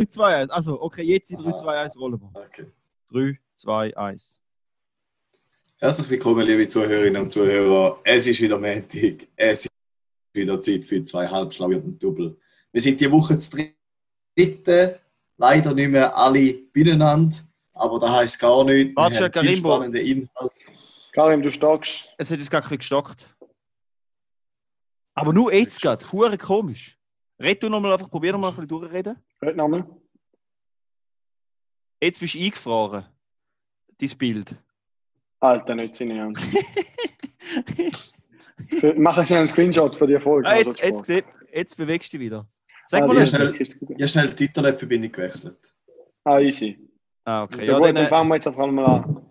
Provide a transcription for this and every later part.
3, 2, 1. Also, okay, jetzt in 3, 2, 1 rollen wir. Okay. 3, 2, 1. Herzlich willkommen, liebe Zuhörerinnen und Zuhörer. Es ist wieder Montag. Es ist wieder Zeit für zwei ein Double. Wir sind die Woche zu dritte. Leider nicht mehr alle beieinander, aber das heisst gar nichts. Warte, Wir haben viel Karimbo. spannende Inhalte. Karim, du stockst. Es hat jetzt gar ein bisschen gestockt. Aber nur jetzt gerade. Hure komisch. Red du nochmal einfach, probier nochmal ein bisschen durchreden. Red nochmal. Jetzt bist du eingefroren. Dein Bild. Alter, nicht seine Ernst. Mach schnell einen Screenshot von dir Folge. Ah, jetzt, jetzt, jetzt, jetzt bewegst du dich wieder. Sag Ah, mal schnell. Ich habe schnell die Internetverbindung gewechselt. Ah, easy. Ah, okay. Ja, Ja, gut, dann, dann äh, fangen wir jetzt einfach mal an.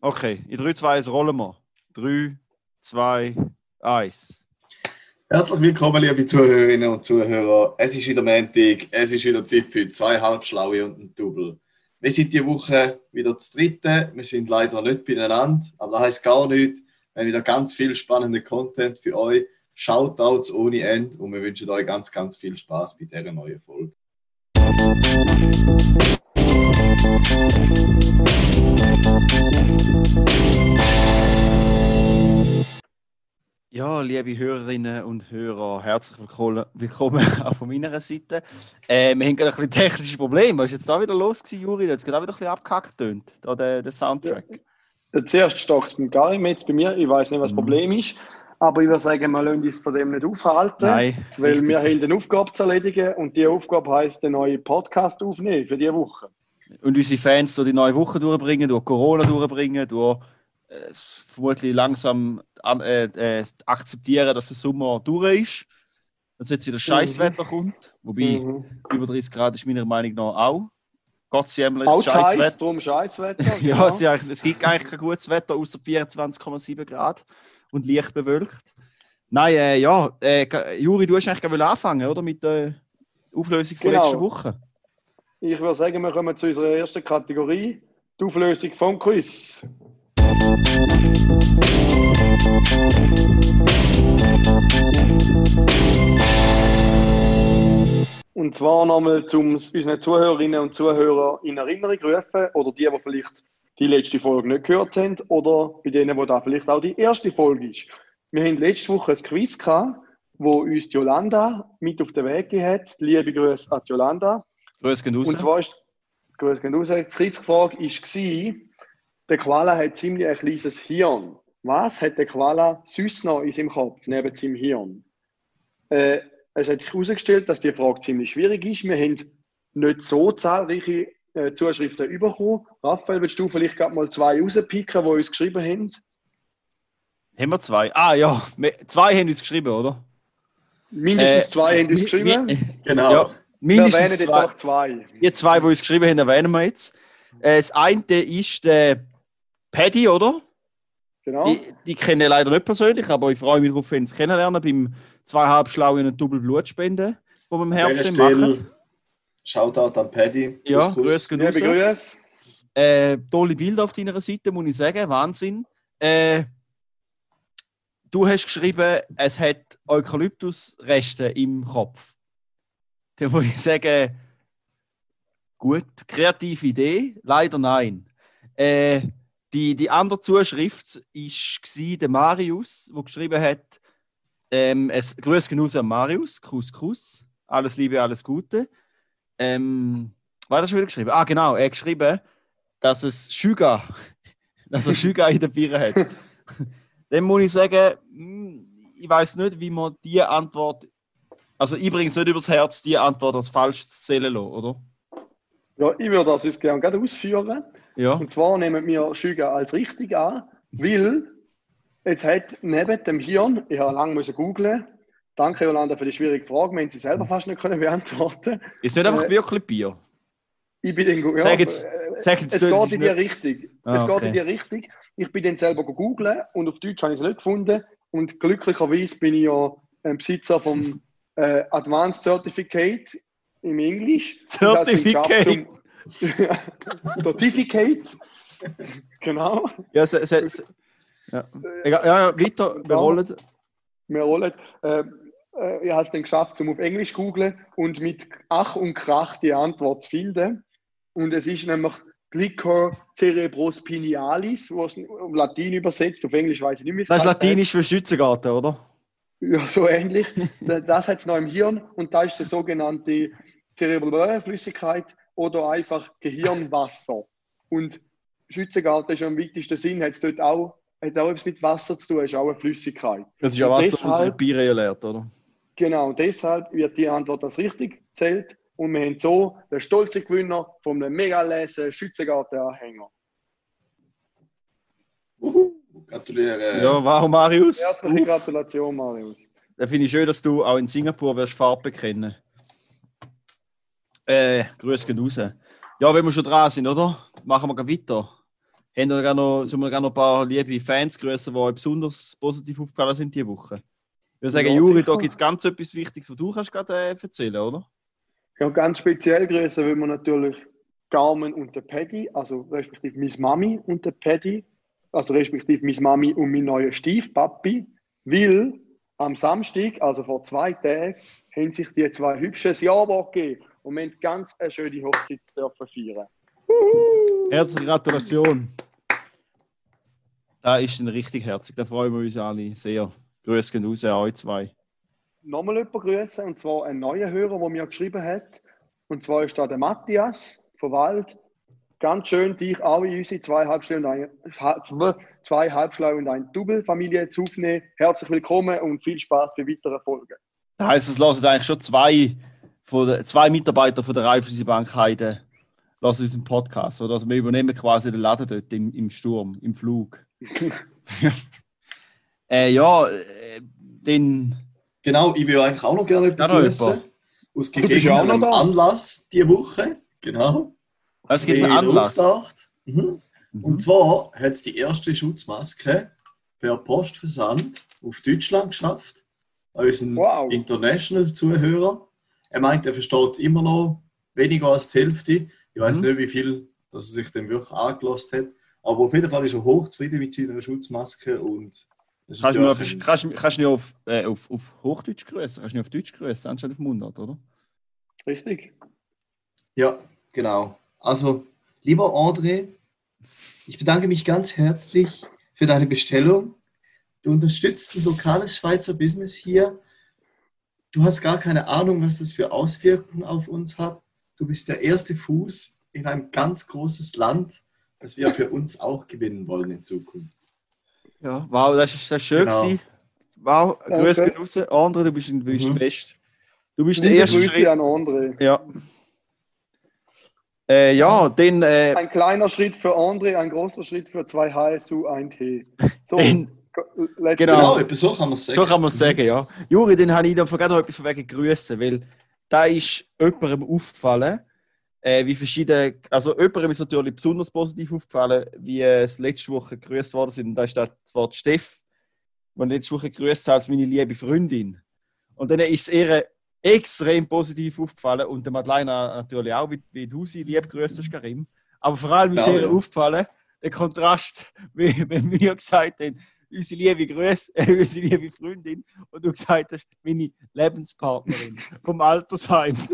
okay. In 3, 2, 1 rollen wir. 3, 2, 1. Herzlich willkommen, liebe Zuhörerinnen und Zuhörer. Es ist wieder Montag, es ist wieder Zeit für zwei Halbschlaue und ein Double. Wir sind diese Woche wieder das dritte. Wir sind leider nicht beieinander, aber das heisst gar nichts. Wir haben wieder ganz viel spannenden Content für euch. Shoutouts ohne Ende und wir wünschen euch ganz, ganz viel Spaß bei dieser neuen Folge. Ja, liebe Hörerinnen und Hörer, herzlich willkommen, auch von meiner Seite. Äh, wir haben gerade ein bisschen technische Probleme. Was ist jetzt da wieder los gewesen, Juri? Es gerade auch wieder ein bisschen abgehackt tönt, da der, der Soundtrack. Zuerst stockt es beim Karim, jetzt bei mir. Ich weiß nicht, was das Mhm. Problem ist. Aber ich würde sagen, wir lassen uns von dem nicht aufhalten. Nein, Weil richtig. wir haben eine Aufgabe zu erledigen und die Aufgabe heisst, einen neuen Podcast aufnehmen für diese Woche. Und unsere Fans durch die neue Woche durchbringen, durch Corona durchbringen, durch äh, vermutlich langsam an, äh, äh, akzeptieren, dass der Sommer durch ist. Dass jetzt wieder Scheißwetter kommt. Wobei Mhm. über 30 Grad ist meiner Meinung nach auch. Gott sei Dank ist Scheiß, Scheißwetter. Scheißwetter. Ja, genau. es, ist eigentlich, es gibt eigentlich kein gutes Wetter außer 24,7 Grad und leicht bewölkt. Nein, äh, ja, äh, Juri, du hast eigentlich gerne anfangen, oder? Mit der Auflösung von Genau. letzter Woche. Ich würde sagen, wir kommen zu unserer ersten Kategorie, die Auflösung vom Quiz. Und zwar nochmal, um unseren Zuhörerinnen und Zuhörern in Erinnerung zu rufen, oder die, die vielleicht die letzte Folge nicht gehört haben, oder bei denen, wo da vielleicht auch die erste Folge ist. Wir haben letzte Woche ein Quiz gehabt, wo uns Jolanda mit auf den Weg hat. Liebe Grüße an Jolanda. Grüß gehen raus. Und zwar ist, Grüß gehen raus, die Quizfrage war, der Koala hat ziemlich ein kleines Hirn. Was hat der Koala sonst noch in seinem Kopf, neben seinem Hirn? Äh, es hat sich herausgestellt, dass die Frage ziemlich schwierig ist. Wir haben nicht so zahlreiche äh, Zuschriften bekommen. Raphael, willst du vielleicht gerade mal zwei rauspicken, die uns geschrieben haben? Haben wir zwei? Ah ja, zwei haben uns geschrieben, oder? Mindestens Äh, zwei haben uns geschrieben. Genau. Ja, Wir erwähnen mindestens jetzt zwei. auch zwei. Die zwei, die uns geschrieben haben, erwähnen wir jetzt. Äh, das eine ist der Paddy, oder? Genau. Die, die kenne ich leider nicht persönlich, aber ich freue mich darauf, wenn Sie es kennenlernen beim zweieinhalb Schlauen und Double Blutspende, wo wir im Herbst machen. Shoutout an Paddy. Ja, grüß. Grüße. Äh, tolle Bilder auf deiner Seite, muss ich sagen. Wahnsinn. Äh, du hast geschrieben, es hat Eukalyptusreste im Kopf. Da muss ich sagen, gut, kreative Idee, leider nein. Äh, die, die andere Zuschrift war der Marius, der geschrieben hat, ähm, es, Grüß genug an Marius, Kuss, Kuss, alles Liebe, alles Gute. Ähm, was hat er schon wieder geschrieben? Ah, genau, er hat geschrieben, dass es Sugar, dass er Sugar in der Bier hat. Dann muss ich sagen, hm, ich weiß nicht, wie man die Antwort, also ich bringe es nicht übers Herz, die Antwort als falsch zu zählen lassen, oder? Ja, ich würde das uns gerne ausführen. Ja. Und zwar nehmen wir Schüge als richtig an, weil es hat neben dem Hirn, ich habe lange müssen googlen, danke Jolanda für die schwierige Frage, wir haben sie selber fast nicht können beantworten. Ist nicht einfach Äh, wirklich Bier. Ich bin dann, ja, Sag jetzt- äh, Sag jetzt es geht in die nicht- Richtung. Ah, es geht okay. in die Richtung. Ich bin dann selber googlen und auf Deutsch habe ich es nicht gefunden. Und glücklicherweise bin ich ja ein Besitzer vom äh, Advanced Certificate im Englisch. Das Certificate. genau. Ja, se, se, se, ja. Egal, ja, ja, weiter, wir Ja. rollen. Wir rollen. Äh, äh, ich habe es dann geschafft, um auf Englisch zu googlen und mit Ach und Krach die Antwort zu finden. Und es ist nämlich Glycor cerebrospinialis, wo es auf Latein übersetzt, auf Englisch weiß ich nicht mehr. Das ist. Latinisch für Schützengarten, oder? Ja, so ähnlich. Da- Das hat es noch im Hirn und da ist die sogenannte zerebrale Flüssigkeit oder einfach Gehirnwasser. Und Schützengarten ist am wichtigsten Sinn, hat es dort auch, hat auch etwas mit Wasser zu tun, ist auch eine Flüssigkeit. Das ist ja Wasser, das deshalb- Bier lehrt, oder? Genau, deshalb wird die Antwort als richtig zählt und wir haben so den stolzen Gewinner von einem mega Schützengarten-Anhänger. Uhu, gratuliere. Ja, warum, Marius? Herzliche Uff. Gratulation, Marius. Da finde ich schön, dass du auch in Singapur wirst Farbe kennen. Äh, Grüße gehen raus. Ja, wenn wir schon dran sind, oder? Machen wir gleich weiter. Haben wir gerne noch, sollen wir gerne noch ein paar liebe Fans grüßen, die euch besonders positiv aufgefallen sind diese Woche? Ich würde sagen, Ja, Juri, sicher. da gibt es ganz etwas Wichtiges, was du kannst gerade äh, erzählen, oder? Ja, ganz speziell grüßen will man natürlich Carmen und der Paddy, also respektive Miss Mami und der Paddy, also respektive Miss Mami und mein neuer Stiefpapi, weil am Samstag, also vor zwei Tagen, haben sich die zwei hübsches Jahrwort gegeben und wir haben ganz eine schöne Hochzeit dürfen feiern. Herzliche Gratulation. Da ist ein richtig herzig, da freuen wir uns alle sehr. Grüße gehen raus an euch zwei. Nochmal jemanden grüßen, und zwar einen neuen Hörer, der mir geschrieben hat. Und zwar ist da der Matthias von Wald. Ganz schön, dich auch in unsere zwei Halbschlau und ein, zwei Halbschlau und ein Double-Familie zu aufnehmen. Herzlich willkommen und viel Spaß bei weiteren Folgen. Das heisst, es lassen eigentlich schon zwei, von der, zwei Mitarbeiter von der Raiffeisenbank Heide lassen unseren Podcast. Oder? Also wir übernehmen quasi den Laden dort im, im Sturm, im Flug. äh, ja, äh, den. Genau, ich will eigentlich auch noch gerne begrüßen. Aus Du bist ja auch noch gegebenem. Anlass diese Woche. Genau. Es gibt einen Anlass. Mhm. Mhm. Und zwar hat es die erste Schutzmaske per Postversand auf Deutschland geschafft. An unseren Wow. International-Zuhörer. Er meint, er versteht immer noch weniger als die Hälfte. Ich weiß Mhm. nicht, wie viel dass er sich dem wirklich angelost hat. Aber auf jeden Fall ist er hochzufrieden mit seiner Schutzmaske. Und Kannst du natürlich auf, kannst, du- kannst du auf, äh, auf, auf Hochdeutsch grüßen? Kannst du auf Deutsch grüßen, anstatt auf Mundart, oder? Richtig. Ja, genau. Also, lieber André, ich bedanke mich ganz herzlich für deine Bestellung. Du unterstützt ein lokales Schweizer Business hier. Du hast gar keine Ahnung, was das für Auswirkungen auf uns hat. Du bist der erste Fuß in ein ganz großes Land, das wir für uns auch gewinnen wollen in Zukunft. Ja, wow, das ist, das ist schön Genau. gewesen. Wow, gehen raus. André, du bist, du bist Mhm. der Beste. Du bist der erste Grüße Schritt. an André. Ja. Äh, ja, dann, äh, Ein kleiner Schritt für André, ein großer Schritt für zwei HSU, ein T. So, Genau. Genau, etwa so kann man es sagen. so kann man es sagen, ja. Juri, dann habe ich da noch etwas von wegen Grüßen, weil da ist jemandem aufgefallen, äh, wie verschiedene, also jemandem ist natürlich besonders positiv aufgefallen, wie äh, es letzte Woche gegrüßt worden sind. Und da ist das Wort Steff, die letzte Woche gegrüßt hat als meine liebe Freundin. Und dann ist es ihr extrem positiv aufgefallen und der Madeleine natürlich auch, wie, wie du sie lieb grüßt hast, Karim. Aber vor allem ist Ja, ihr ja. aufgefallen, der Kontrast, wie wenn wir gesagt haben, unsere liebe Grüße, äh, unsere liebe Freundin und du gesagt hast, meine Lebenspartnerin vom Altersheim.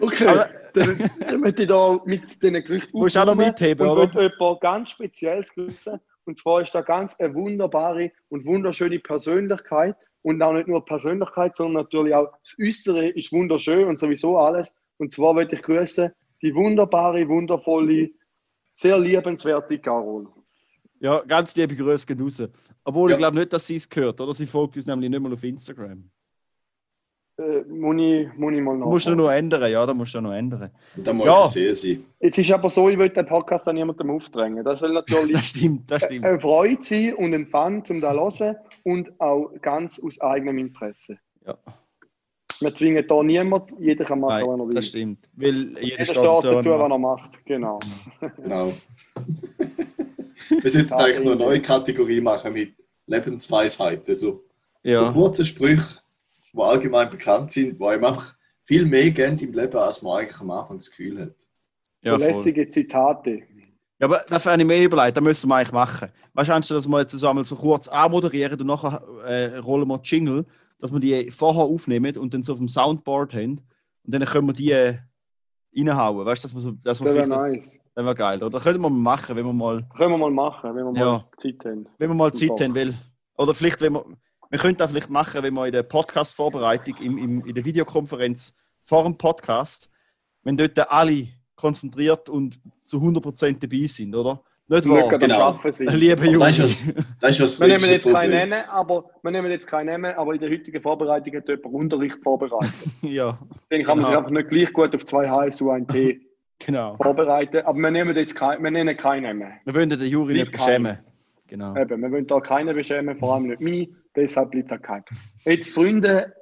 Okay, Aber- dann, dann möchte ich da mit diesen Gerüchten Musst auch noch mitheben, und oder? möchte jemand ganz Spezielles grüßen. Und zwar ist da ganz eine wunderbare und wunderschöne Persönlichkeit. Und auch nicht nur Persönlichkeit, sondern natürlich auch das Äußere ist wunderschön und sowieso alles. Und zwar möchte ich grüßen die wunderbare, wundervolle, sehr liebenswerte Carol. Ja, ganz liebe Grüße gehen raus. Obwohl Ja. ich glaube nicht, dass sie es gehört, oder? Sie folgt uns nämlich nicht mehr auf Instagram. Äh, muss, ich, muss ich mal Du musst du noch ändern, ja, da musst du noch ändern. Und dann muss Ja. ich sehen sein. Jetzt ist aber so, ich will den Podcast an niemandem aufdrängen. Das soll natürlich Das stimmt, das stimmt. eine Freude sein und ein Fun zum da hören und auch ganz aus eigenem Interesse. Ja. Wir zwingen da niemand, jeder kann machen, was er will. das stimmt. Weil jeder Jeder steht dazu, was was er macht. Genau. Genau. Wir sollten eigentlich noch eine neue Kategorie machen mit Lebensweisheiten. So, so Ja, kurze Sprüche, die allgemein bekannt sind, die einem einfach viel mehr geben im Leben, als man eigentlich am Anfang das Gefühl hat. ja. Lässige Zitate. Ja, aber dafür habe ich mir überlegt, das müssen wir eigentlich machen. Weißt du, anstatt dass wir jetzt so einmal so kurz anmoderieren und nachher äh, rollen wir Jingle, dass wir die vorher aufnehmen und dann so auf dem Soundboard haben. Und dann können wir die äh, reinhauen. Weißt du, dass wir so. Dass Das wäre nice. Das wäre geil, oder? Könnten wir mal machen, wenn wir mal, Können wir mal machen, wenn wir mal Ja. Zeit haben. wenn wir mal Zeit haben. Weil, oder vielleicht, wenn wir. Wir könnten das vielleicht machen, wenn wir in der Podcast-Vorbereitung, im, im, in der Videokonferenz vor dem Podcast, wenn dort alle konzentriert und zu 100% dabei sind, oder? Nicht wahr? Genau. am Arbeiten sein. Liebe Aber das Juri. ist ja das, das, ist das Wir nehmen jetzt keinen. Namen, aber wir nehmen jetzt keinen Namen, aber in der heutigen Vorbereitung hat jemand Unterricht vorbereitet. ja, Dann kann man sich Genau. einfach nicht gleich gut auf zwei HSU, ein T genau. vorbereiten. Aber wir nehmen jetzt kein, wir nennen keinen Namen. Wir wollen den Juri nicht beschämen. Genau. Eben, wir wollen da keinen beschämen, vor allem nicht mich. Deshalb bleibt da kein. Jetzt, Freunde,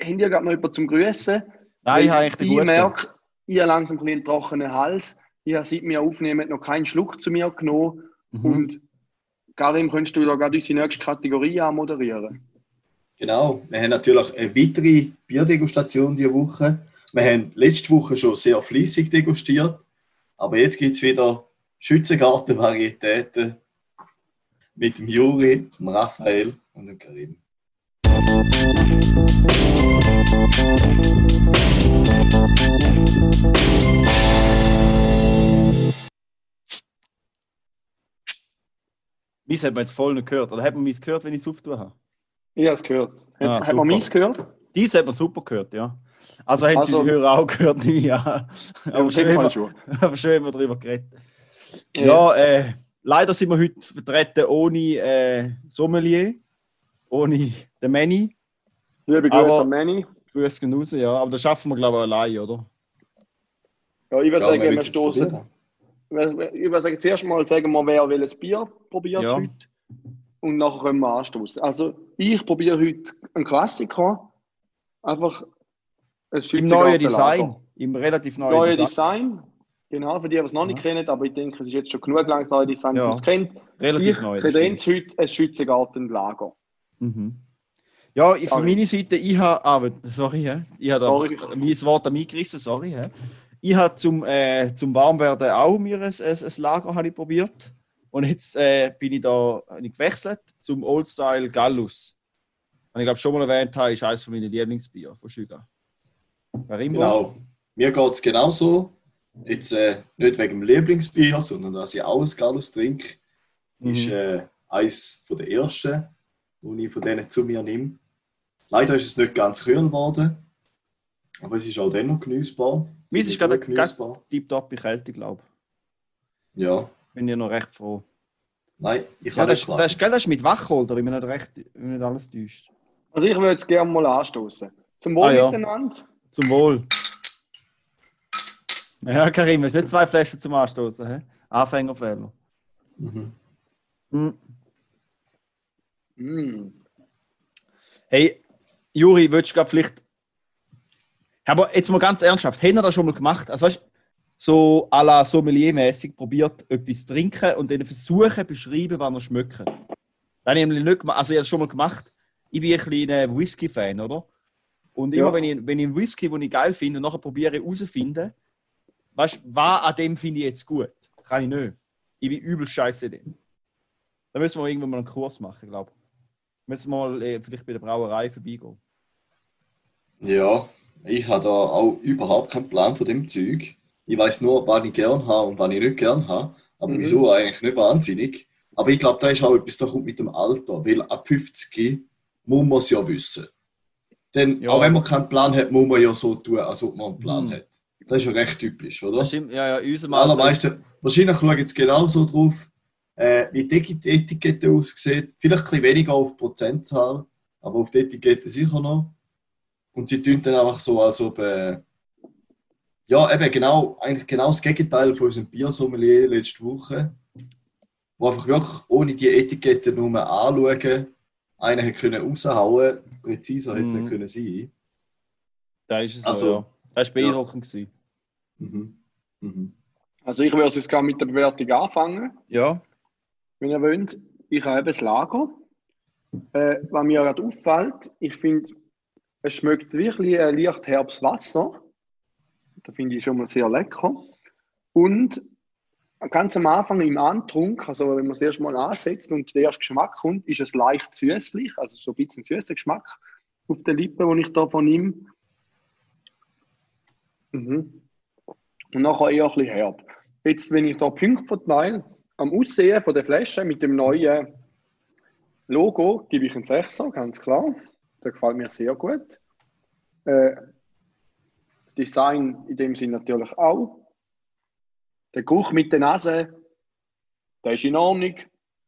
habt ihr gerade noch jemanden zum Grüßen? Nein, ich habe echt ich einen guten. merke, ich habe langsam ein bisschen einen trockenen Hals. Ich habe seit wir aufnehmen noch keinen Schluck zu mir genommen. Mhm. Und Karim, könntest du da gerade unsere nächste Kategorie anmoderieren? Genau, wir haben natürlich eine weitere Bierdegustation diese Woche. Wir haben letzte Woche schon sehr fließig degustiert, aber jetzt gibt es wieder Schützengarten-Varietäten mit dem Juri, dem Raphael und dem Karim. Meins hat man jetzt voll nicht gehört. Oder hat man meins gehört, wenn ich es aufgetan habe? Ich habe es gehört. Hat, Ah, hat man meins gehört? Dies hat man super gehört, ja. Also haben Also- sie die Hörer auch gehört. Ja, Aber schön, mal haben wir- schon. aber schön haben wir darüber geredet. Ja, äh, leider sind wir heute vertreten ohne äh, Sommelier, ohne den Manny. Liebe Aber- Grüße an Manny. Grüß gehen raus, ja. Aber das schaffen wir, glaube ich, allein, oder? Ja, ich würde Ja, sagen, wir stoßen. Ich würde sagen, zuerst mal sagen wir, wer welches Bier probiert Ja. heute. Und nachher können wir anstoßen. Also, ich probiere heute einen Klassiker. Einfach ein Im neuen Design. Im relativ neuen Neue Design. Design. Genau, für die, die es noch nicht Ja. kennen, aber ich denke, es ist jetzt schon genug lang das neue Design, Ja. es kennt. Relativ ich neu. kredenz heute ein Schützengartenlager. Mhm. Ja, ich, von Sorry. meiner Seite, ich habe. Ah, sorry, ich habe Sorry. mein Wort an mich gerissen, sorry. Ich habe zum, äh, zum Warmwerden auch mir ein, ein, ein Lager habe probiert. Und jetzt äh, bin ich da ich gewechselt zum Oldstyle Gallus. Und ich glaube, schon mal erwähnt habe, ist eines von meinen Lieblingsbier von Schüga. Genau. Mir geht es genauso. Jetzt äh, nicht wegen dem Lieblingsbier, sondern dass ich auch ein Gallus trinke. Mhm. Ist äh, eines von der ersten, die ich von denen zu mir nehme. Leider ist es nicht ganz kühl geworden, aber es ist auch dennoch genießbar. Meins ist gerade gut genießbar. Tipptopp Kälte, glaube ich. Ja, Bin ich noch recht froh. nein, ich Ja, kann das, nicht das, das ist mit Wachholder, wenn mich nicht, recht, wenn mich nicht alles täuscht. Also, ich würde jetzt gerne mal anstoßen. Zum Wohl Ah, ja. miteinander. Zum Wohl. Ja, Karim, hast du nicht zwei Flaschen zum Anstoßen? hä? Anfängerfehler. Mhm. Hm. Mm. Hey, Juri, würdest du vielleicht. Aber jetzt mal ganz ernsthaft, haben wir das schon mal gemacht? Also, weißt, so à la Sommelier-mäßig probiert, etwas zu trinken und dann versuchen, beschreiben, was er schmeckt. Das habe ich nämlich nicht gemacht. Also, ich habe es schon mal gemacht. Ich bin ein kleiner Whisky-Fan, oder? Und immer, Ja. wenn, ich, wenn ich einen Whisky, den ich geil finde, und nachher probiere herauszufinden, weißt du, was an dem finde ich jetzt gut? Kann ich nicht. Ich bin übel scheiße dem. Da müssen wir irgendwann mal einen Kurs machen, glaube ich. Müssen wir mal äh, vielleicht bei der Brauerei vorbeigehen. Ja, ich habe da auch überhaupt keinen Plan von dem Zeug. Ich weiß nur, was ich gern habe und was ich nicht gern habe. Aber Mhm. wieso eigentlich nicht wahnsinnig. Aber ich glaube, da ist auch etwas, da kommt mit dem Alter. Weil ab 50 muss man es ja wissen. Denn Ja. auch wenn man keinen Plan hat, muss man ja so tun, als ob man einen Plan Mhm. hat. Das ist ja recht typisch, oder? Stimmt, ja, ja, unserem Alter- allermeisten, wahrscheinlich schauen jetzt genauso drauf, äh, wie die Eti- Etikette aussieht. Vielleicht ein bisschen weniger auf Prozentzahl, aber auf die Etikette sicher noch. Und sie tun dann einfach so, als ob. Äh, ja, eben genau, eigentlich genau das Gegenteil von unserem Biersommelier letzte Woche. Wo einfach wirklich ohne die Etikette nur anschauen, einen hat können raushauen, präziser hätte es Mhm. nicht können sein. Da ist es Also, so, ja. Das war beeindruckend. gewesen. Mhm. Mhm. Also, ich würde jetzt gerne mit der Bewertung anfangen. Ja. wenn ihr wollt. Ich habe ein Lager. Äh, was mir gerade auffällt, ich finde, es schmeckt wirklich ein leicht herbes Wasser. Das finde ich schon mal sehr lecker. Und ganz am Anfang im Antrunk, also wenn man es erst mal ansetzt und der erste Geschmack kommt, ist es leicht süßlich, also so ein bisschen süßer Geschmack auf den Lippen, den ich da von ihm. Mhm. Und nachher eher ein bisschen herb. Jetzt, wenn ich da Punkte verteile, am Aussehen von der Flasche mit dem neuen Logo gebe ich einen 6er, ganz klar. Der gefällt mir sehr gut. Äh, das Design in dem Sinn natürlich auch. Der Geruch mit der Nase, der ist in Ordnung.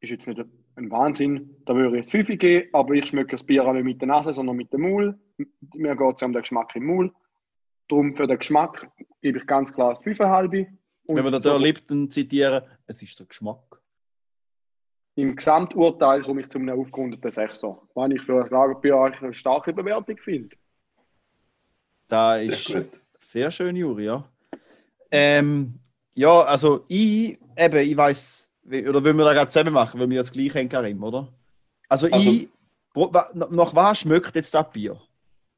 Ist jetzt nicht ein Wahnsinn. Da würde ich jetzt 5 geben, aber ich schmecke das Bier nicht mit der Nase, sondern mit dem Maul. Mir geht es um den Geschmack im Maul. Darum für den Geschmack gebe ich ganz klar das 5,5. Wenn wir da so Lipton zitieren, es ist der Geschmack. Im Gesamturteil komme ich zu einem aufgerundeten 6er. Was ich für ein Lagerbier eigentlich eine starke Bewertung finde. Da ist sehr, sehr schön, Juri, ja. Ähm, ja, also ich, eben, ich weiß, oder wollen wir da gerade zusammen machen, weil wir das gleiche haben, Karim, oder? Also, also ich, nach was schmeckt jetzt das Bier?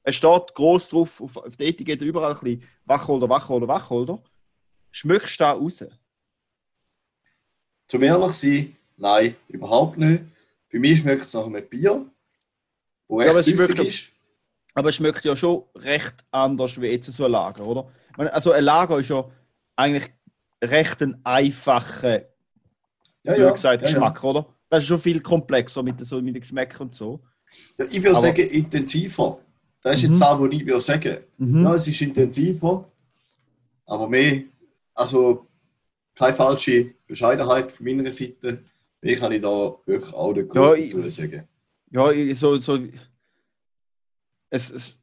Es steht groß drauf, auf, auf der Etikette überall ein bisschen Wachholder, Wachholder, Wachholder. Schmeckst du da raus? Zum ehrlich sein, nein, überhaupt nicht. Bei mir schmeckt es nach einem Bier, wo echt ja, aber es schmeckt, ist. Aber es schmeckt ja schon recht anders wie jetzt so ein Lager, oder? Also ein Lager ist ja eigentlich recht ein einfacher ja, ja, gesagt, Geschmack, ja. oder? Das ist schon viel komplexer mit, so, mit den Geschmäckern und so. Ich würde sagen, intensiver. Das ist mhm. jetzt das, was ich würde sagen. Mhm. Ja, es ist intensiver, aber mehr, also keine falsche Bescheidenheit von meiner Seite. Mehr kann ich da wirklich auch nicht groß ja, dazu sagen. Ja, so, so es, es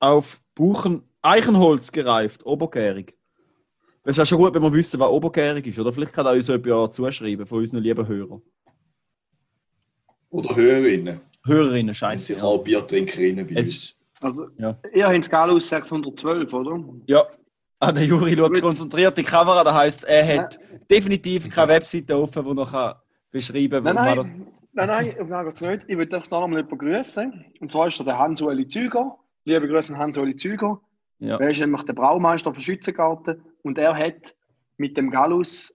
auf Buchen Eichenholz gereift, obergärig. Es wäre schon gut, wenn wir wissen, was obergärig ist. Oder vielleicht kann er uns etwas zuschreiben von unseren lieben Hörern. Oder Hörerinnen. Hörerinnen, scheiße. Sicher auch Biertrinkerinnen bei uns. Also, ja. ihr habt Galus 612, oder? Ja. Ah, der Juri schaut konzentriert die Kamera, das heisst, er hat ja. definitiv keine Webseite offen, die er beschreiben kann. Nein, nein, nein, nein, ich mag es nicht. Ich würde euch da nochmal jemanden grüßen. Und zwar ist der Hans-Ueli Züger. Liebe Grüße an Hans-Ueli Züger. Ja. Er ist nämlich der Braumeister von Schützengarten und er hat mit dem Gallus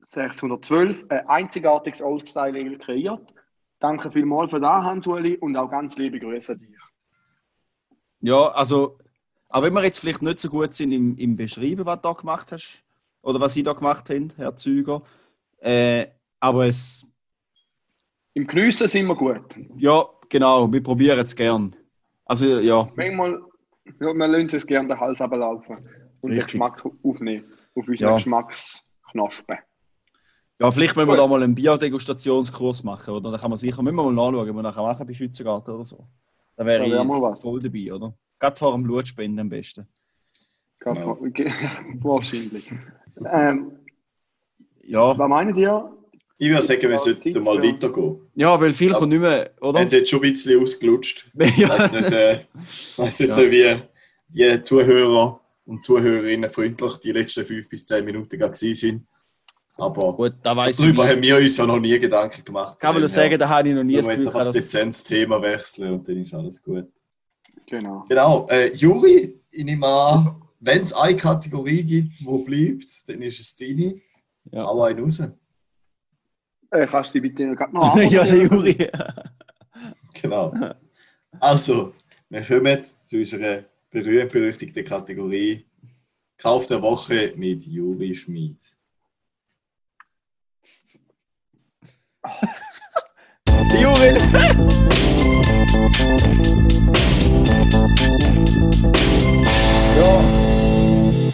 612 ein einzigartiges Oldstyle kreiert. Danke vielmals für das, Hans-Uli, und auch ganz liebe Grüße an dich. Ja, also, auch wenn wir jetzt vielleicht nicht so gut sind im, im Beschreiben, was du da gemacht hast, oder was Sie da gemacht haben, Herr Züger, äh, aber es. Im Geniessen sind wir gut. Ja, genau, wir probieren es gern. Also, ja. Manchmal ja, wir lassen es gerne den Hals ablaufen und Richtig. den Geschmack aufnehmen auf unseren ja. Geschmacksknospen. Ja, vielleicht müssen wir da mal einen Biodegustationskurs machen, oder? Da kann man sicher, müssen wir mal nachschauen, was wir nachher machen bei Schützengarten oder so. Da wäre ja, ich voll dabei, oder? Gerade vor dem Blutspenden am besten. Genau. Wahrscheinlich. ähm, ja. Was meint ihr? Ich würde sagen, wir sollten mal weitergehen. Ja, weil viel kommt nicht mehr, oder? Haben sie jetzt schon ein bisschen ausgelutscht. Ich weiß nicht, äh, weiss jetzt ja. wie, wie Zuhörer und Zuhörerinnen freundlich die letzten fünf bis zehn Minuten waren. Aber Gut, da weiss darüber ich haben wir uns ja noch nie Gedanken gemacht. Kann man nur sagen, da habe ich noch nie das Gefühl, jetzt einfach dezent Thema wechseln und dann ist alles gut. Genau. Genau. Äh, Juri, ich nehme an, wenn es eine Kategorie gibt, die bleibt, dann ist es deine. Ja. Aber einen raus. Äh, kannst du die bitte noch Ja, Juri. genau. Also, wir kommen zu unserer berühmt-berüchtigten Kategorie Kauf der Woche mit Juri Schmid. Juri!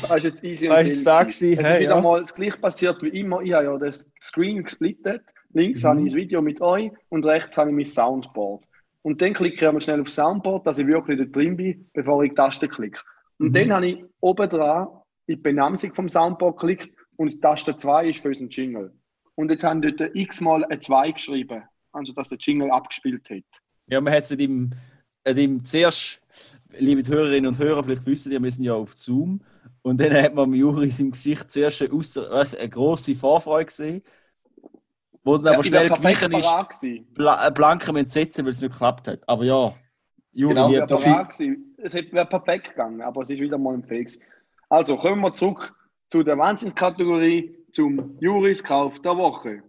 Das jetzt easy. Das ist da gewesen. Es ist wieder ja. mal das gleiche passiert wie immer. Ich habe ja das Screen gesplittet. Links mhm. habe ich das Video mit euch und rechts habe ich mein Soundboard. Und dann klicke ich einmal schnell auf Soundboard, dass ich wirklich da drin bin, bevor ich die Taste klicke. Und mhm. dann habe ich oben dran in die Benamsung vom Soundboard geklickt und die Taste 2 ist für unseren Jingle. Und jetzt haben dort x-mal ein 2 geschrieben, also dass der Jingle abgespielt hat. Ja, man hat es in dem zuerst, liebe Hörerinnen und Hörer, vielleicht wissen ihr, wir sind ja auf Zoom und dann hat man Juri im Gesicht zuerst eine, weißt, eine grosse Vorfreude gesehen, wo dann ja, aber schnell gewichen ist, bla, blankem Entsetzen, weil es nicht geklappt hat. Aber ja, Juri, genau, wäre Es wäre perfekt gegangen, aber es ist wieder mal ein Fix. Also kommen wir zurück zu der Wahnsinnskategorie zum Juris Kauf der Woche.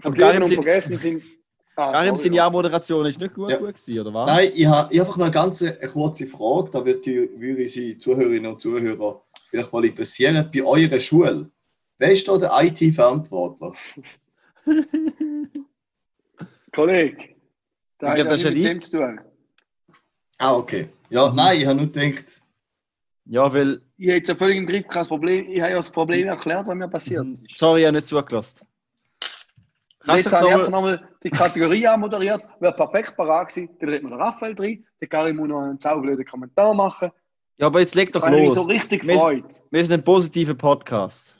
Verblieben und vergessen sind. Ah, Karim, sorry. seine Ja-Moderation ist nicht gut, Ja. gut gewesen, oder was? Nein, ich habe ich hab einfach noch eine ganz eine kurze Frage, da würde, die- würde unsere Zuhörerinnen und Zuhörer vielleicht mal interessieren. Bei eurer Schule, wer ist da der IT-Verantwortler? Kollege, da Ich hat glaub, ja das ja mit dem zu tun. Ah, okay. Ja, nein, ich habe nur gedacht, Ja, weil. Ich habe jetzt völlig im Griff kein Problem. Ich habe ja das Problem erklärt, was mir passiert ist. Sorry, ich habe nicht zugelassen. Jetzt du habe ich nochmal die Kategorie anmoderiert, wäre perfekt parat gewesen. Dann redet der Raphael drin, der Karim muss noch einen saublöden Kommentar machen. Ja, aber jetzt leg Da doch ich los. mich so richtig Wir- gefreut. Wir sind ein positiver Podcast.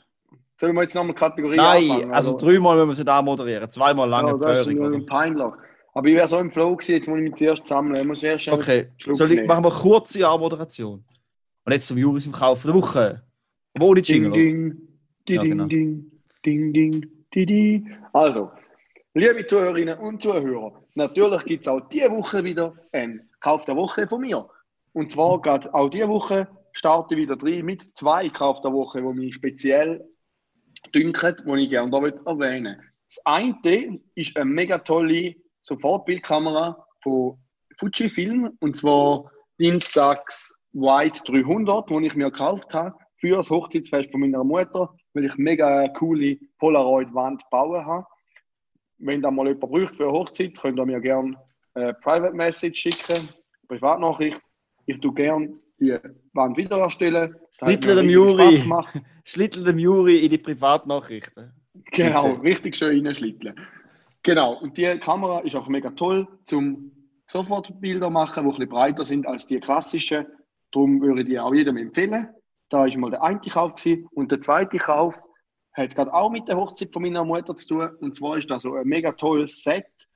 Sollen wir jetzt nochmal Kategorie Nein, anfangen? also dreimal müssen wir es nicht anmoderieren. Zweimal lange ja, das ist Empfehlung, ein oder? peinlich. Aber ich wäre so im Flow gewesen, jetzt muss ich mich zuerst sammeln. Ich muss erst Okay, soll ich, machen wir eine kurze Anmoderation. Und jetzt zum Juris im Kauf der Woche. Aber ohne Ding, Jingle. ding, di, Ja, ding, genau. ding, ding, ding, di, di. Also, liebe Zuhörerinnen und Zuhörer, natürlich gibt es auch diese Woche wieder einen Kauf der Woche von mir. Und zwar geht auch diese Woche starte wieder drin mit zwei Kauf der Woche, die mich speziell dünken, die ich gerne hier erwähnen. Das eine ist eine mega tolle Sofortbildkamera von Fujifilm und zwar Instax White 300, die ich mir gekauft habe für das Hochzeitsfest von meiner Mutter, weil ich mega eine coole Polaroid-Wand bauen habe. Wenn da mal jemand braucht für eine Hochzeit, könnt ihr mir gerne eine Private Message schicken, Privatnachricht. Ich tue gerne die Wand hat Schlittle mir dem Juri. Schlittel dem Juri in die Privatnachrichten. Genau, richtig schön reinschlitteln. Genau, und die Kamera ist auch mega toll zum Sofortbilder machen, die ein bisschen breiter sind als die klassischen. Darum würde ich die auch jedem empfehlen. Da ist mal der eine Kauf gewesen. und der zweite Kauf hat gerade auch mit der Hochzeit von meiner Mutter zu tun. Und zwar ist das so ein mega tolles Set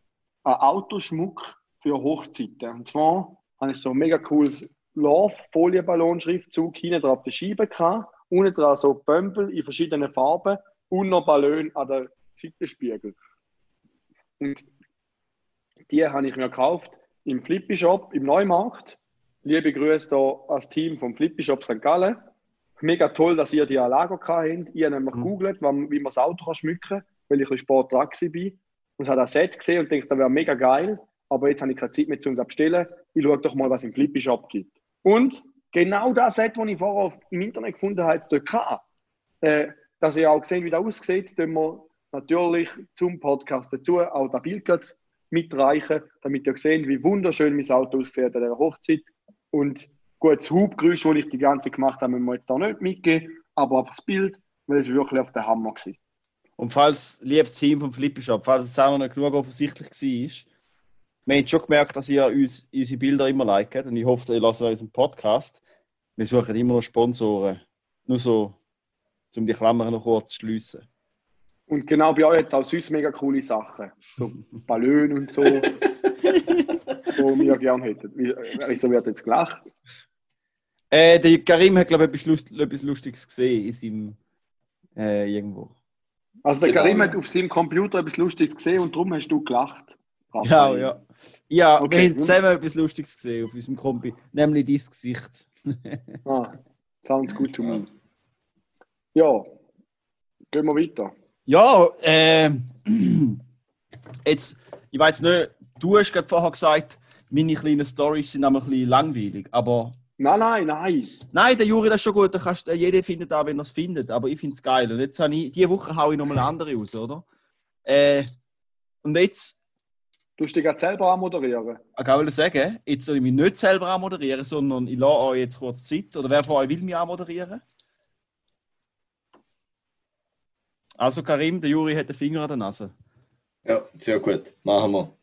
an Autoschmuck für Hochzeiten. Und zwar habe ich so ein mega cooles Love-Folienballon-Schriftzug hinten drauf auf der Scheibe gehabt. Unten dran so Bömpel in verschiedenen Farben und noch Ballon an der Seitenspiegel. Und die habe ich mir gekauft im Flippy Shop im Neumarkt. Liebe Grüße hier als Team vom Flippy Shop St. Gallen. Mega toll, dass ihr die gehabt habt. Ich habe nämlich Mhm. gegoogelt, wann- wie man das Auto kann schmücken kann, weil ich ein Sport dran war. Und habe das Set gesehen und dachte, das wäre mega geil. Aber jetzt habe ich keine Zeit mehr, um es abstellen. Ich schaue doch mal, was im Flippy Shop gibt. Und genau das Set, das ich vorher auf- im Internet gefunden habe, es dort. Äh, dass ihr auch gesehen, wie das aussieht, tun wir natürlich zum Podcast dazu auch das Bild mitreichen, damit ihr seht, wie wunderschön mein Auto aussieht an dieser Hochzeit. Und gut, das Hubgeräusch, das ich die ganze Zeit gemacht habe, müssen wir jetzt da nicht mitgeben, aber einfach das Bild, weil es wirklich auf der Hammer war. Und falls, liebes Team vom Flippy Shop, falls es auch noch nicht genug offensichtlich war, wir haben schon gemerkt, dass ihr uns unsere Bilder immer liket und ich hoffe, ihr lasst unseren Podcast. Wir suchen immer noch Sponsoren. Nur so, um die Klammern noch kurz zu schliessen. Und genau bei euch jetzt auch sonst mega coole Sachen. So Ballon und so, wo wir gerne hätten. Wie- Wieso wird jetzt gelacht? Äh, der Karim hat, glaube ich, etwas, Lust, etwas Lustiges gesehen in seinem äh, irgendwo. Also der Genau, Karim hat auf seinem Computer etwas Lustiges gesehen und darum hast du gelacht. Ja, Raphael. ja. Ja, Okay, wir haben zusammen etwas Lustiges gesehen auf unserem Kompi, nämlich dein Gesicht. Ah, sounds good to me. Ja, gehen wir weiter. Ja, ähm, jetzt, ich weiß nicht, du hast gerade vorher gesagt, meine kleinen Stories sind einmal ein bisschen langweilig, aber Nein, nein, nein. nein, der Juri, das ist schon gut, da kannst, jeder findet da, wenn er es findet, aber ich finde es geil. Und jetzt habe ich, diese Woche haue ich nochmal eine andere raus, oder? Äh, und jetzt, Du musst dich gerade selber anmoderieren. ich kann sagen, jetzt soll ich mich nicht selber anmoderieren, sondern ich lasse euch jetzt kurz Zeit, oder wer von euch will mich anmoderieren? Also Karim, der Juri hat den Finger an der Nase. Ja, sehr gut. Machen wir.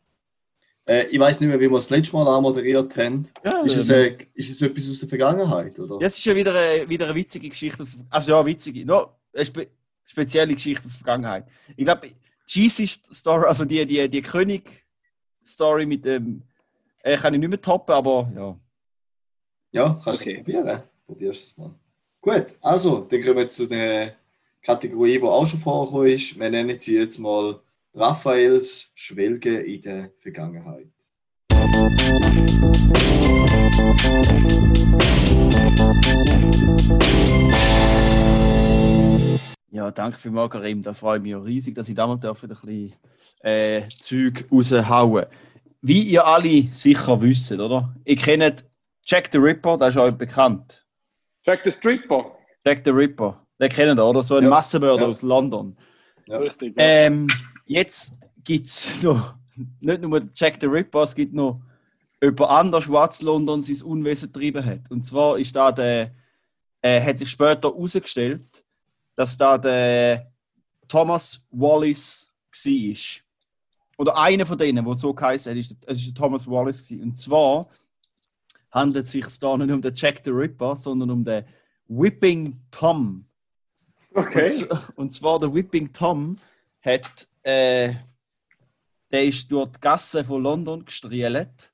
Äh, ich weiß nicht mehr, wie wir das letzte Mal anmoderiert haben. Ja, Ist es, äh, ist es etwas aus der Vergangenheit? Oder? Ja, es ist ja wieder eine, wieder eine witzige Geschichte. aus- Also ja, witzige. No, eine spe spezielle Geschichte aus der Vergangenheit. Ich glaube, GC Story, also die, die, die König-Story mit dem, äh, kann ich nicht mehr toppen, aber ja. Ja, kannst du Okay. es probieren. Probierst es mal. Gut, also, dann kommen wir jetzt zu der Kategorie, die auch schon vorgekommen ist. Wir nennen sie jetzt mal Raphaels Schwelge in der Vergangenheit. Ja, danke für Karim. Da freue ich mich auch riesig, dass ich da mal ein bisschen äh, Zeug raushauen Wie ihr alle sicher wisst, oder? Ihr kennt Jack the Ripper, der ist euch bekannt. Jack the Stripper. Jack the Ripper. Den kennen ihr, oder? So ein Ja. Massenmörder Ja. aus London. Ja. Richtig. Ja. Ähm, jetzt gibt es noch nicht nur Jack the Ripper, es gibt noch jemand anders, der in London sein Unwesen getrieben hat. Und zwar ist da der, äh, hat sich später herausgestellt, dass da der Thomas Wallace war. Oder einer von denen, der so geheißen hat, ist, es ist der Thomas Wallace. Gewesen. Und zwar handelt es sich da nicht um den Jack the Ripper, sondern um den Whipping Tom. Okay. Und, und zwar der Whipping Tom hat, äh, der ist durch die Gasse von London gestrielt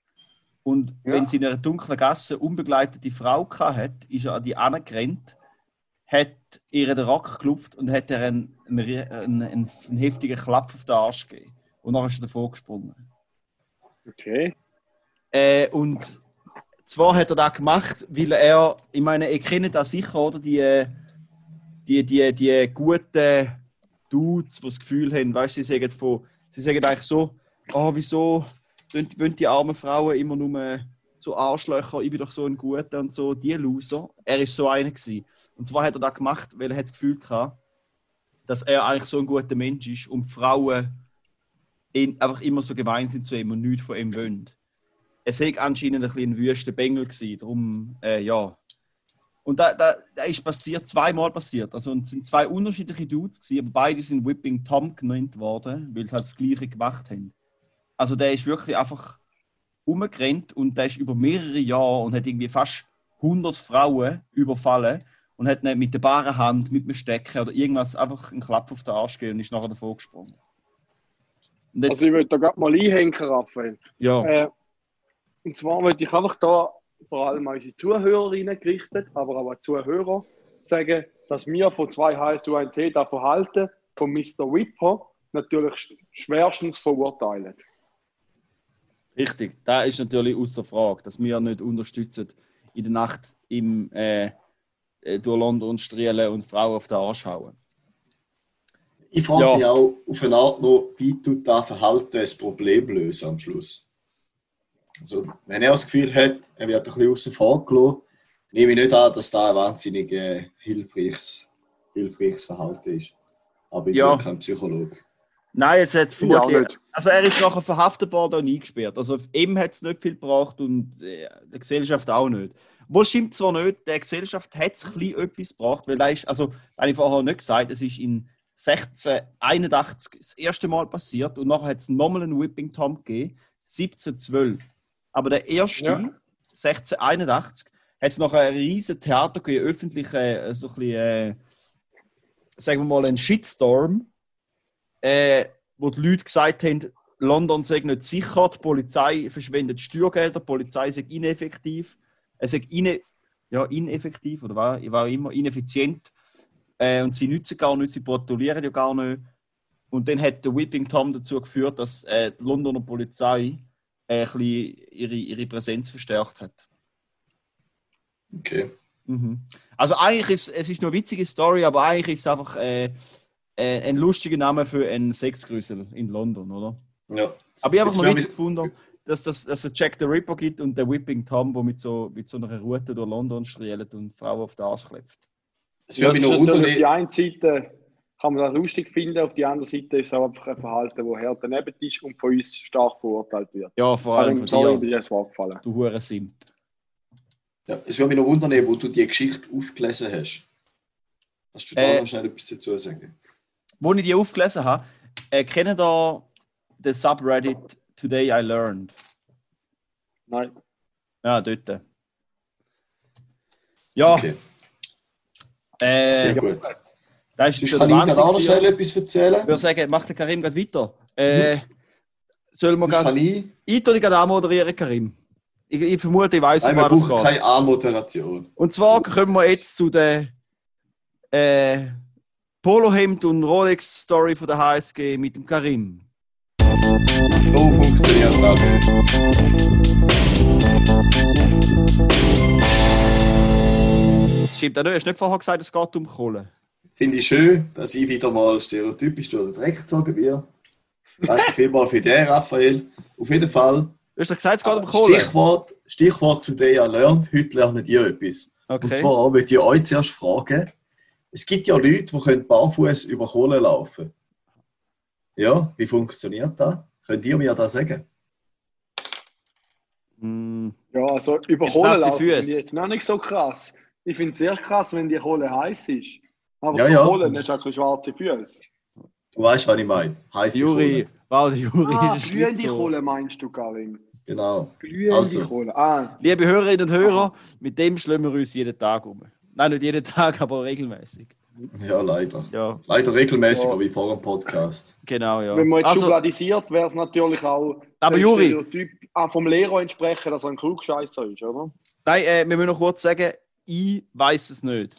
und Ja. wenn sie in einer dunklen Gasse unbegleitete Frau hat, ist er an die angerannt, hat ihr den Rock geklopft und hat ihr einen, einen, einen, einen, einen heftigen Klapp auf den Arsch gegeben. Und dann ist er davor gesprungen. okay. Äh, und zwar hat er das gemacht, weil er, ich meine, ihr kennt das sicher, oder? Die, äh, die, die, die guten Dudes, die das Gefühl haben, weißt sie sagen, von, sie sagen eigentlich so, oh, wieso wollen die armen Frauen immer nur so Arschlöcher, ich bin doch so ein Guter und so, die Loser. Er ist so einer gewesen. Und zwar hat er das gemacht, weil er hat das Gefühl gehabt, dass er eigentlich so ein guter Mensch ist und Frauen ihn einfach immer so gemein sind zu ihm und nichts von ihm wollen es war anscheinend ein, bisschen ein wüster Bengel gewesen, darum, äh, ja. Und da, da, da ist passiert, zweimal passiert. Also es sind zwei unterschiedliche Dudes gewesen, aber beide sind Whipping Tom genannt worden, weil sie halt das Gleiche gemacht haben. Also der ist wirklich einfach umgerannt und der ist über mehrere Jahre und hat irgendwie fast 100 Frauen überfallen und hat nicht mit der baren Hand, mit dem Stecken oder irgendwas einfach einen Klapp auf den Arsch gegeben und ist nachher davor gesprungen. Jetzt, Also ich würde da gerade mal einhängen, Raphael. ja. Äh, und zwar würde ich einfach da vor allem an unsere Zuhörerinnen gerichtet, aber auch an Zuhörer sagen, dass wir von zwei HSUNT das Verhalten von Mr. Whipper natürlich sch- schwerstens verurteilen. Richtig, da ist natürlich außer Frage, dass wir nicht unterstützen, in der Nacht im, äh, äh, durch London strielen und Frauen auf den Arsch hauen. Ich frage Ja. mich auch auf eine Art noch, wie tut das Verhalten das Problem lösen am Schluss? Also, wenn er das Gefühl hat, er wird ein bisschen außen vor gelassen, nehme ich nicht an, dass das ein wahnsinnig äh, hilfreiches, hilfreiches Verhalten ist. Aber ich Ja. bin kein Psychologe. Nein, jetzt hat vermutlich. Also, er ist nachher verhaftet worden und eingesperrt. Also, ihm hat es nicht viel gebracht und äh, der Gesellschaft auch nicht. Wohl stimmt zwar nicht, der Gesellschaft hat es ein bisschen etwas gebracht, weil er ist, also, das habe ich vorher nicht gesagt, es ist in 1681 das erste Mal passiert und nachher hat es nochmal einen Whipping Tom gegeben, 1712. Aber der erste, Ja. 1681, hat es noch ein riesen Theater gegeben, öffentlich, äh, so ein bisschen, äh, sagen wir mal, ein Shitstorm, äh, wo die Leute gesagt haben, London sei nicht sicher, die Polizei verschwendet Steuergelder, die Polizei sei ineffektiv, es sei ine, ja, ineffektiv oder war, war immer ineffizient äh, und sie nützen gar nicht, sie patrouillieren ja gar nicht. Und dann hat der Whipping Tom dazu geführt, dass äh, die Londoner Polizei äh, ein ihre, ihre Präsenz verstärkt hat. Okay. Mhm. Also eigentlich ist es ist nur eine witzige Story, aber eigentlich ist es einfach äh, äh, ein lustiger Name für einen Sexgrüssel in London, oder? Ja. Aber ich habe noch witzig gefunden, dass, dass, dass es Jack the Ripper gibt und der Whipping Tom, der mit so, mit so einer Route durch London strielt und Frauen auf den Arsch klebt. Es Ja, würde das mich ist noch wundern, auf die einen Seite kann man das lustig finden, auf die andere Seite ist es auch einfach ein Verhalten, das härter daneben ist und von uns stark verurteilt wird. Ja, vor allem von sorry, dir, dir das Wort gefallen. du hure Simp. ja, es würde mich noch wundern, wo du die Geschichte aufgelesen hast. Hast du da Äh, noch schnell etwas dazu sagen? Wo ich die aufgelesen habe, äh, kennen da den Subreddit Today I Learned? Nein. Ja, dort. Ja, Okay, äh, sehr gut. Da ist schon kann ich gerade auch noch schnell etwas erzählen. Ich würde sagen, macht der Karim gerade weiter. Äh, soll man Sonst kann gerade. ich. Ich tue dich gerade anmoderieren, Karim. Ich, ich vermute, ich weiß, um Nein, wir was es brauchen keine A-Moderation. Und zwar kommen wir jetzt zu der äh, Polohemd und Rolex-Story von der HSG mit dem Karim. So funktioniert das nicht. Stimmt, du hast nicht vorher gesagt, es geht um Kohle. Finde ich schön, dass ich wieder mal stereotypisch durch den Dreck gezogen bin. Danke vielmals für den, Raphael. Auf jeden Fall. Du hast doch gesagt, es geht um Kohle. Stichwort, Stichwort Today I learned. Heute lernen die etwas. Und Okay. zwar möchte ich euch zuerst fragen: Es gibt ja Leute, die können barfuß über Kohle laufen. Ja, wie funktioniert das? Könnt ihr mir das sagen? Mm, Ja, also über Jetzt Kohle laufen finde ich jetzt noch nicht so krass. Ich finde es erst krass, wenn die Kohle heiß ist. Aber Ja, zur ja. Kohle hast du auch schwarze Füße. Du weißt, was ich meine. Heiße Juri, Kohle. warte, Juri, Ah, ist glühende so. Kohle meinst du, Karin? Genau. Glühende Also. Kohle. Ah, Liebe Hörerinnen und Hörer, mit dem schlagen wir uns jeden Tag um. Nein, nicht jeden Tag, aber regelmäßig. Ja, leider. Ja, Leider regelmäßiger Ja. wie vor dem Podcast. genau, ja. Wenn man jetzt Also, schubladisiert, wäre es natürlich auch Aber Juri- Stereotyp auch vom Lehrer entsprechen, dass er ein Klugscheisser ist, oder? nein, äh, wir müssen noch kurz sagen, ich weiß es nicht.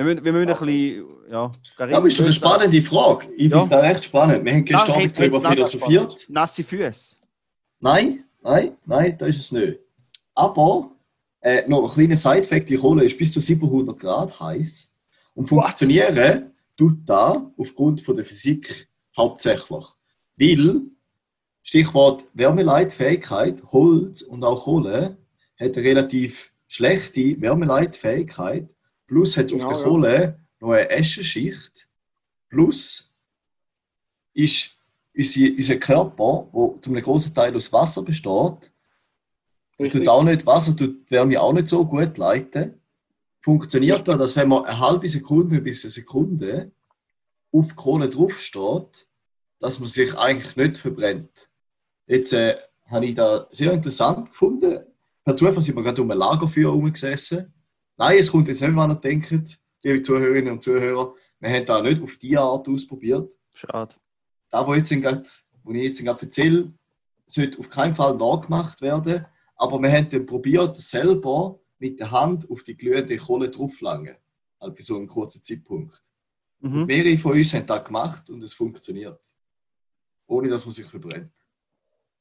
Wir müssen, wir müssen ein bisschen, ja. Ja, aber ist doch eine spannende Frage. Ich Ja. finde das recht spannend. Wir haben gestern Abend darüber philosophiert. Nasse Füße. Nein, nein, nein, das ist es nicht. Aber äh, noch ein kleiner Side-Fact: Die Kohle ist bis zu 700 Grad heiß und funktionieren tut da aufgrund von der Physik hauptsächlich. Weil, Stichwort Wärmeleitfähigkeit, Holz und auch Kohle hat eine relativ schlechte Wärmeleitfähigkeit. Plus hat es auf Genau, der ja. Kohle noch eine Eschenschicht. Plus ist unser, unser Körper, der zu einem großen Teil aus Wasser besteht, tut auch nicht, Wasser tut Wärme auch nicht so gut leiten. Funktioniert da, dass wenn man eine halbe Sekunde bis eine Sekunde auf die Kohle drauf steht, dass man sich eigentlich nicht verbrennt. Jetzt äh, habe ich da sehr interessant gefunden. Zufall sind wir gerade um ein Lagerfeuer herumgesessen. Nein, es kommt jetzt nicht, wann ihr denkt, liebe Zuhörerinnen und Zuhörer. Wir haben da nicht auf diese Art ausprobiert. Schade. Das, was, jetzt grad, was ich jetzt gerade erzähle, sollte auf keinen Fall nachgemacht werden. Aber wir haben dann probiert, selber mit der Hand auf die glühende Kohle drauflangen. Halt für so einen kurzen Zeitpunkt. Mhm. Mehrere von uns haben das gemacht und es funktioniert. Ohne dass man sich verbrennt.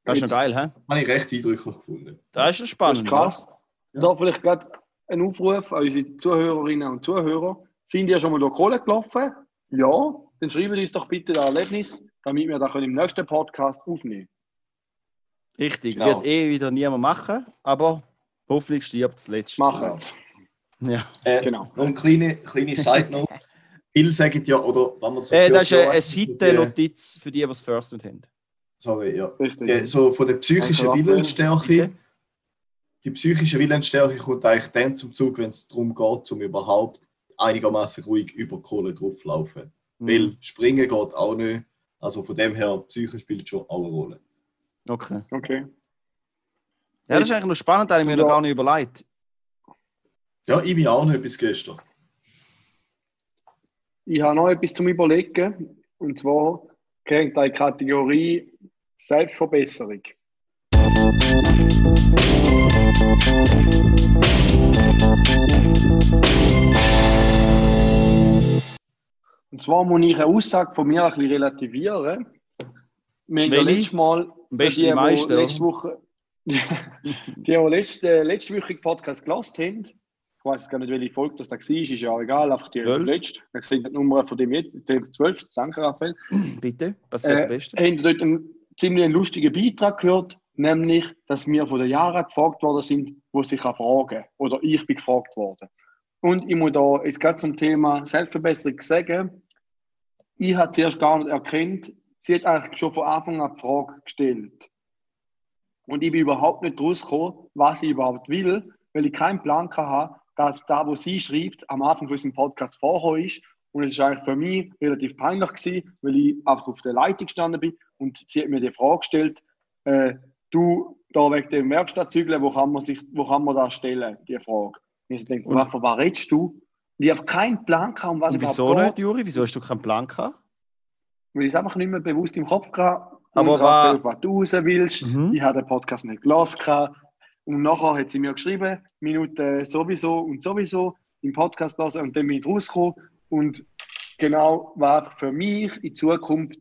Das ist noch geil, hä? Habe ich recht eindrücklich gefunden. Das ist schon Das spannend. ist krass. Ja. Da vielleicht gerade ein Aufruf an unsere Zuhörerinnen und Zuhörer. Sind ihr schon mal durch Kohle gelaufen? Ja, dann schreibt uns doch bitte das Erlebnis, damit wir das im nächsten Podcast aufnehmen ja. Richtig, Genau. wird eh wieder niemand machen, aber hoffentlich stirbt das letzte. Machen es. Ja. Äh, Genau. Noch eine kleine, kleine Side-Note. Viele sagen ja, oder wenn man so Äh, das ist eine, eine Seitennotiz für die, die es first nicht haben. Sorry, ja. Richtig. Ja, so von der psychischen. Willensstärke. Bitte? Die psychische Willensstärke kommt eigentlich dann zum Zug, wenn es darum geht, um überhaupt einigermaßen ruhig über Kohle draufzulaufen. Mhm. Weil springen geht auch nicht. Also von dem her, Psyche spielt schon auch eine Rolle. Okay. Okay. Ja, das ist eigentlich noch spannend, da habe ich mir noch Ja. gar nicht überlegt. Ja, ich bin auch nicht bis gestern. Ich habe noch etwas zum Überlegen. Und zwar gehört die Kategorie Selbstverbesserung. Und zwar muss ich eine Aussage von mir ein bisschen relativieren. Wir haben letztes Mal, die, die meisten, letzte Woche, die, die letzte, letztwöchigen Podcast gelost haben, ich weiß gar nicht, welche Folge das da war, ist ja egal, einfach die letzte. Ich sehe die Nummer von dem jetzt, dem 12. Danke, Raphael. Bitte, passiert Äh, am besten. haben dort einen ziemlich lustigen Beitrag gehört, nämlich, dass wir von der Jahre gefragt worden sind, wo sich fragen Oder ich bin gefragt worden. Und ich muss da jetzt gerade zum Thema Selbstverbesserung sagen, ich habe zuerst gar nicht erkannt, sie hat eigentlich schon von Anfang an die Frage gestellt. Und ich bin überhaupt nicht rausgekommen, was ich überhaupt will, weil ich keinen Plan hatte, dass da, wo sie schreibt, am Anfang von unserem Podcast vorher ist. Und es ist eigentlich für mich relativ peinlich gewesen, weil ich einfach auf der Leitung gestanden bin und sie hat mir die Frage gestellt, äh, du, da wegen dem Werkstattzügeln, wo kann man sich, wo kann man da stellen, die Frage. Ich denke, Und- von was redest du? Ich habe keinen Plan gehabt, um was Und wieso nicht, Juri? Wieso hast du keinen Plan gehabt? weil ich es einfach nicht mehr bewusst im Kopf hatte. Aber und wa- Raphael, was du raus willst. Mhm. Ich habe den Podcast nicht gelesen. Und nachher hat sie mir geschrieben, Minute sowieso und sowieso im Podcast hören und dann bin ich rausgekommen. Und genau war für mich in Zukunft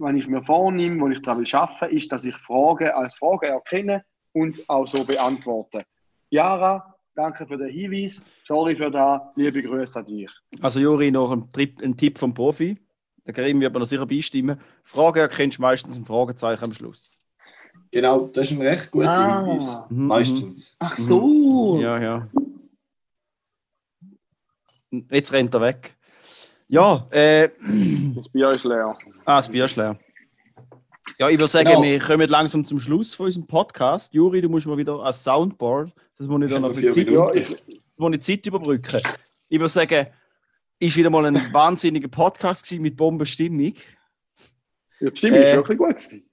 wenn ich mir vornehme, wo ich daran arbeiten will, ist, dass ich Fragen als Fragen erkenne und auch so beantworte. Yara, danke für den Hinweis. Sorry für das. Liebe Grüße an dich. Also Juri, noch ein, Tipp, ein Tipp vom Profi. Der Karim wird mir noch sicher beistimmen. Fragen erkennst du meistens ein Fragezeichen am Schluss. Genau, das ist ein recht guter Ah. Hinweis. Mhm, Meistens. Ach so. Ja, ja. Jetzt rennt er weg. Ja, äh, Das Bier ist leer. ah, das Bier ist leer. Ja, ich würde sagen, Genau. wir kommen langsam zum Schluss von unserem Podcast. Juri, du musst mal wieder als Soundboard, das muss ich dann noch vier Zeit, Ja, ich, das muss ich Zeit überbrücken. Ich würde sagen, ist wieder mal ein wahnsinniger Podcast gewesen mit Bombenstimmung. ja, die Stimme Äh. ist wirklich gut. gewesen.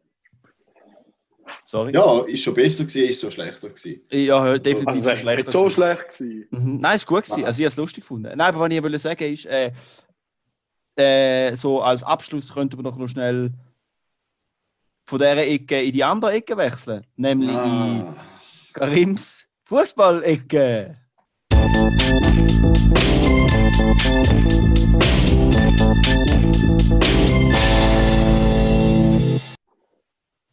Sorry. Ja, ist schon besser gewesen, ist so schlechter gewesen. Ja, definitiv Also, es ist schlechter nicht so schlecht gewesen. Mhm. Nein, ist gut gewesen. Nein. Also ich habe es lustig gefunden. Nein, aber was ich wollte sagen ist, äh, äh, so als Abschluss könnten wir doch noch schnell von dieser Ecke in die andere Ecke wechseln. Nämlich in Ah. Karims Fußball-Ecke.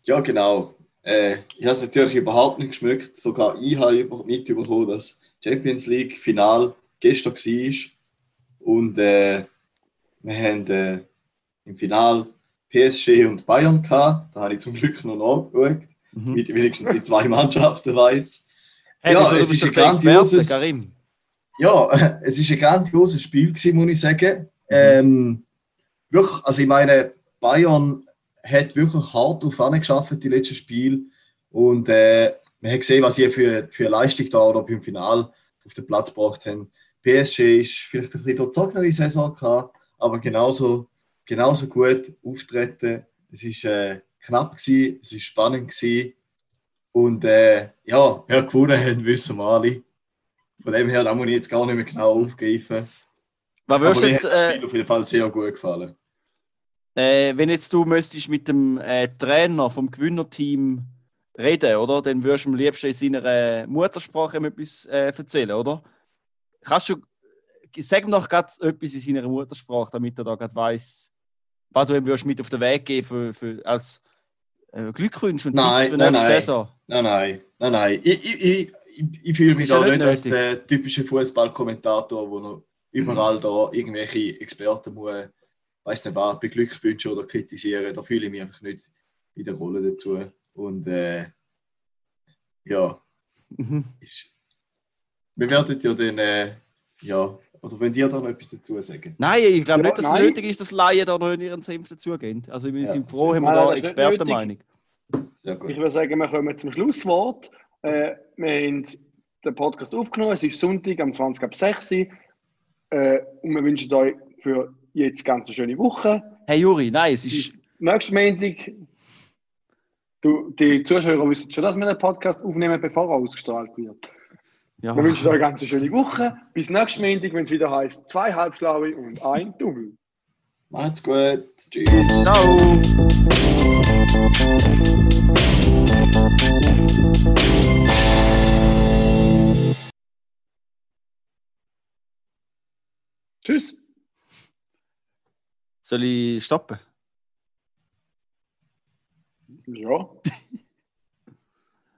Ja, genau. Äh, ich habe es natürlich überhaupt nicht geschmückt. Sogar ich habe über- mitbekommen, dass Champions League Final gestern war. Und äh, wir haben äh, im Final PSG und Bayern gehabt. Da habe ich zum Glück noch nachgeschaut, Mhm. ich wenigstens die zwei Mannschaften weiß. Hey, Ja, es ist ein grandioses- Karim. Ja, es ist ein grandioses Spiel gewesen, muss ich sagen. Ähm, wirklich, also ich meine, Bayern hat wirklich hart auf geschafft die letzten Spiel und äh, man hat gesehen, was sie für, für eine Leistung da oder beim Final auf den Platz gebracht haben. PSG ist vielleicht ein bisschen durchzogenere Saison gehabt, aber genauso, genauso gut auftreten. Es ist äh, knapp gewesen, es ist spannend gewesen und äh, ja, wer gewonnen hat, wissen wir alle. Von dem her, da muss ich jetzt gar nicht mehr genau aufgreifen. Was Aber mir jetzt, hat das äh, Spiel auf jeden Fall sehr gut gefallen. äh, wenn jetzt du müsstest mit dem äh, Trainer vom Gewinnerteam reden, oder? Dann würdest du am liebsten in seiner äh, Muttersprache etwas äh, erzählen, oder? Kannst du, sag ihm doch gerade etwas in seiner Muttersprache, damit er da gerade weiß, was du ihm würdest mit auf den Weg geben für, für, als äh, Glückwunsch und Nein, für nein, nächste nein. Saison. Nein, nein, nein, nein. Ich, ich, ich, ich, fühle mich da nicht nicht als der typische Fußballkommentator, wo noch überall da irgendwelche Experten muss, weiß nicht was, beglückwünschen oder kritisieren. Da fühle ich mich einfach nicht in der Rolle dazu. Und äh, ja, Mhm. ist, wir werden ja dann, äh, ja, oder wenn dir da noch etwas dazu sagen. Nein, ich glaube Ja, nicht, dass es nein. nötig ist, dass Laien da noch in ihren Senf dazugehen. Also wir Ja. sind froh, haben wir Nein, da Expertenmeinung. Sehr gut. Ich würde sagen, wir kommen zum Schlusswort. Äh, wir haben den Podcast aufgenommen. Es ist Sonntag am 20 ab 6 Uhr. Äh, und wir wünschen euch für jetzt ganz eine schöne Woche. Hey Juri, nein, es ist... Nächsten Montag. Du, die Zuschauer wissen schon, dass wir den Podcast aufnehmen, bevor er ausgestrahlt wird. Ja. Wir wünschen euch eine ganz schöne Woche. Bis nächsten Montag, wenn es wieder heißt zwei Halbschlaue und ein Double. Macht's gut. Tschüss. Ciao! Tschüss. Soll ich stoppen? Ja.